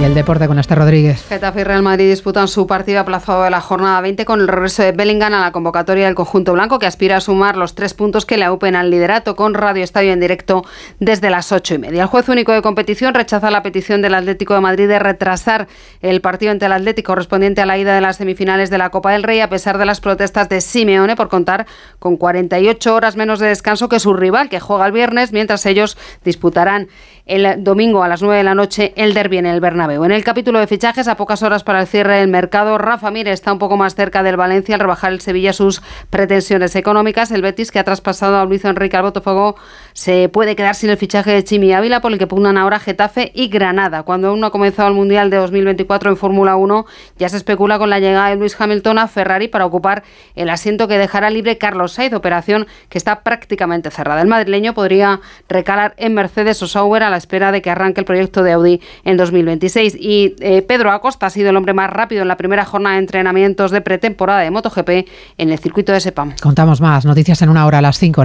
Y el deporte con Esther Rodríguez. Getafe y Real Madrid disputan su partido aplazado de la jornada 20 con el regreso de Bellingham a la convocatoria del conjunto blanco que aspira a sumar los tres puntos que le aupen al liderato con Radio Estadio en directo desde las ocho y media. El juez único de competición rechaza la petición del Atlético de Madrid de retrasar el partido ante el Atlético correspondiente a la ida de las semifinales de la Copa del Rey a pesar de las protestas de Simeone por contar con 48 horas menos de descanso que su rival que juega el viernes mientras ellos disputarán el domingo a las 9 de la noche el derbi en el Bernabéu. En el capítulo de fichajes, a pocas horas para el cierre del mercado, Rafa Mir está un poco más cerca del Valencia al rebajar el Sevilla sus pretensiones económicas. El Betis, que ha traspasado a Luis Enrique al Botafogo, se puede quedar sin el fichaje de Chimi Ávila, por el que pugnan ahora Getafe y Granada. Cuando aún no ha comenzado el Mundial de 2024 en Fórmula 1, ya se especula con la llegada de Luis Hamilton a Ferrari para ocupar el asiento que dejará libre Carlos Sainz, operación que está prácticamente cerrada. El madrileño podría recalar en Mercedes o Sauber a la espera de que arranque el proyecto de Audi en 2026. Y eh, Pedro Acosta ha sido el hombre más rápido en la primera jornada de entrenamientos de pretemporada de MotoGP en el circuito de Sepam. Contamos más noticias en una hora a las 5.